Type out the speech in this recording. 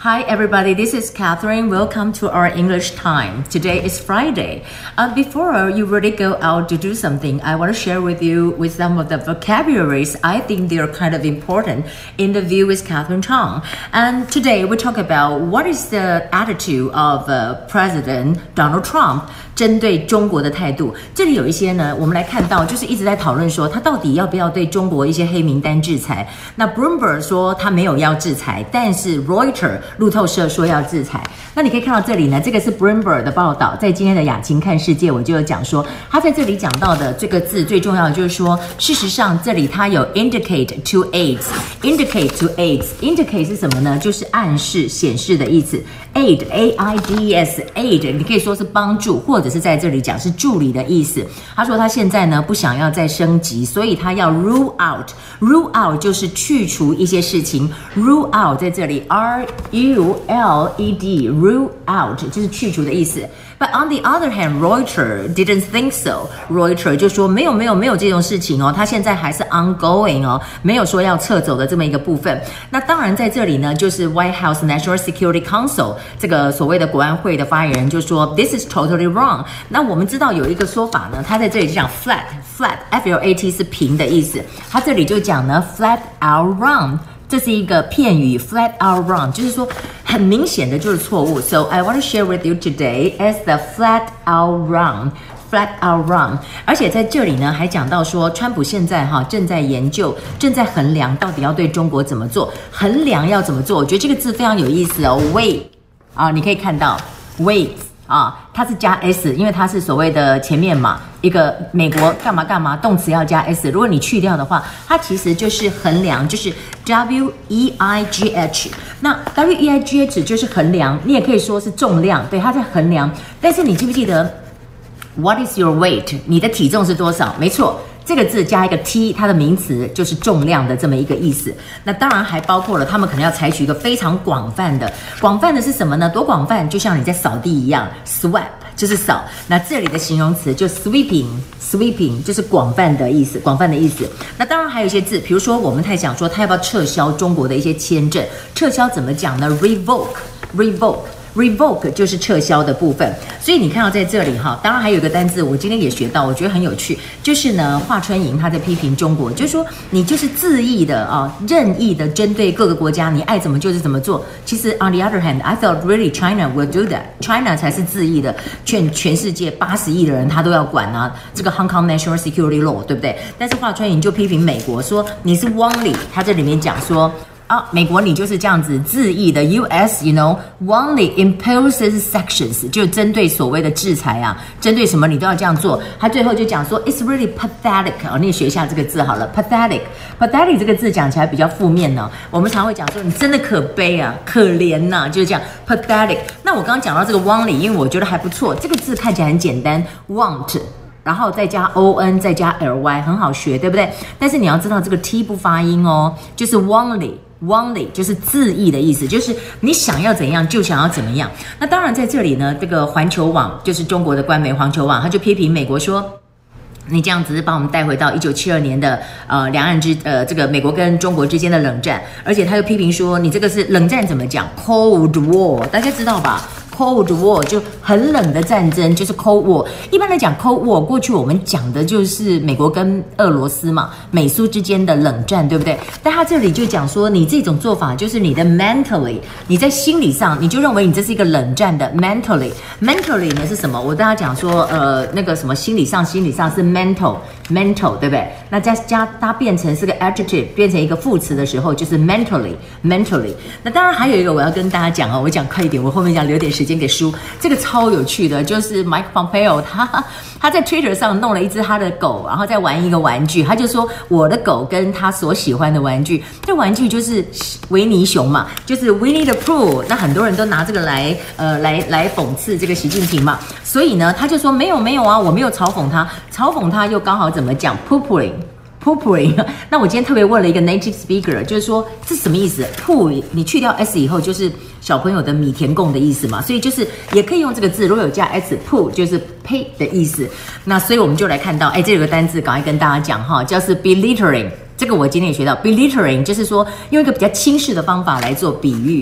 Hi, everybody. This is Catherine. Welcome to our English time. Today is Friday. Uh, before you really go out to do something, I want to share with you with some of the vocabularies I think they are kind of important in the view with Catherine Chang. And today we talk about what is the attitude of uh, President Donald Trump 针对中国的态度。这里有一些呢，我们来看到就是一直在讨论说他到底要不要对中国一些黑名单制裁。那 Bloomberg 说他没有要制裁，但是 Reuters 路透社说要制裁，那你可以看到这里呢，这个是 Bloomberg 的报道，在今天的雅琴看世界，我就有讲说，他在这里讲到的这个字最重要的就是说，事实上这里它有 indicate to aids，indicate to aids，indicate 是什么呢？就是暗示、显示的意思 aid a i d s aid，你可以说是帮助，或者是在这里讲是助理的意思。他说他现在呢不想要再升级，所以他要 rule out，rule out 就是去除一些事情，rule out 在这里 r u。U L E D rule out 就是去除的意思。But on the other hand, Reuters didn't think so. Reuters 就说没有没有没有这种事情哦，他现在还是 ongoing 哦，没有说要撤走的这么一个部分。那当然在这里呢，就是 White House National Security Council 这个所谓的国安会的发言人就说 This is totally wrong。那我们知道有一个说法呢，他在这里就讲 flat flat F L A T 是平的意思，他这里就讲呢 flat out wrong。这是一个片语，flat out wrong，就是说很明显的就是错误。So I want to share with you today as the flat out wrong，flat out wrong。而且在这里呢，还讲到说，川普现在哈正在研究，正在衡量到底要对中国怎么做，衡量要怎么做。我觉得这个字非常有意思哦，weigh 啊，你可以看到 weigh。啊，它是加 s，因为它是所谓的前面嘛，一个美国干嘛干嘛，动词要加 s。如果你去掉的话，它其实就是衡量，就是 w e i g h。那 w e i g h 就是衡量，你也可以说是重量，对，它在衡量。但是你记不记得 what is your weight？你的体重是多少？没错。这个字加一个 t，它的名词就是重量的这么一个意思。那当然还包括了，他们可能要采取一个非常广泛的，广泛的是什么呢？多广泛？就像你在扫地一样，sweep 就是扫。那这里的形容词就 sweeping，sweeping 就是广泛的意思，广泛的意思。那当然还有一些字，比如说我们太想说他要不要撤销中国的一些签证，撤销怎么讲呢？revoke，revoke。Revoke Revoke 就是撤销的部分，所以你看到在这里哈，当然还有一个单字，我今天也学到，我觉得很有趣，就是呢，华春莹他在批评中国，就是说你就是恣意的啊，任意的针对各个国家，你爱怎么就是怎么做。其实 on the other hand，I thought really China will do that，China 才是恣意的，劝全世界八十亿的人他都要管啊，这个 Hong Kong National Security Law 对不对？但是华春莹就批评美国说你是汪里，他这里面讲说。啊，美国你就是这样子恣意的，U.S. you know, only imposes sanctions，就针对所谓的制裁啊，针对什么你都要这样做。他最后就讲说，it's really pathetic。哦，你也学一下这个字好了，pathetic。pathetic 这个字讲起来比较负面呢。我们常会讲说，你真的可悲啊，可怜呐、啊，就是这样 pathetic。那我刚刚讲到这个 wrongly，因为我觉得还不错，这个字看起来很简单，want，然后再加 o-n，再加 l-y，很好学，对不对？但是你要知道这个 t 不发音哦，就是 wrongly。Wrongly 就是恣意的意思，就是你想要怎样就想要怎么样。那当然在这里呢，这个环球网就是中国的官媒环球网，他就批评美国说，你这样子把我们带回到一九七二年的呃两岸之呃这个美国跟中国之间的冷战，而且他又批评说，你这个是冷战怎么讲？Cold War，大家知道吧？Cold War 就很冷的战争，就是 Cold War。一般来讲，Cold War 过去我们讲的就是美国跟俄罗斯嘛，美苏之间的冷战，对不对？但他这里就讲说，你这种做法就是你的 mentally，你在心理上你就认为你这是一个冷战的 mentally。mentally 呢是什么？我跟大家讲说，呃，那个什么心理上，心理上是 mental mental 对不对？那加加它变成是个 adjective，变成一个副词的时候，就是 mentally，mentally。那当然还有一个我要跟大家讲哦，我讲快一点，我后面讲留点时间。给书，这个超有趣的，就是 Mike Pompeo 他他在 Twitter 上弄了一只他的狗，然后在玩一个玩具，他就说我的狗跟他所喜欢的玩具，这玩具就是维尼熊嘛，就是 Winnie the Pooh。那很多人都拿这个来呃来来讽刺这个习近平嘛，所以呢，他就说没有没有啊，我没有嘲讽他，嘲讽他又刚好怎怎么讲 Pooping。Pooping，那我今天特别问了一个 native speaker，就是说这什么意思？Poo，你去掉 s 以后就是小朋友的米田共的意思嘛，所以就是也可以用这个字，如果有加 s，poo 就是呸的意思。那所以我们就来看到，哎，这有个单字，赶快跟大家讲哈，叫是 belittling。这个我今天也学到，belittling 就是说用一个比较轻视的方法来做比喻。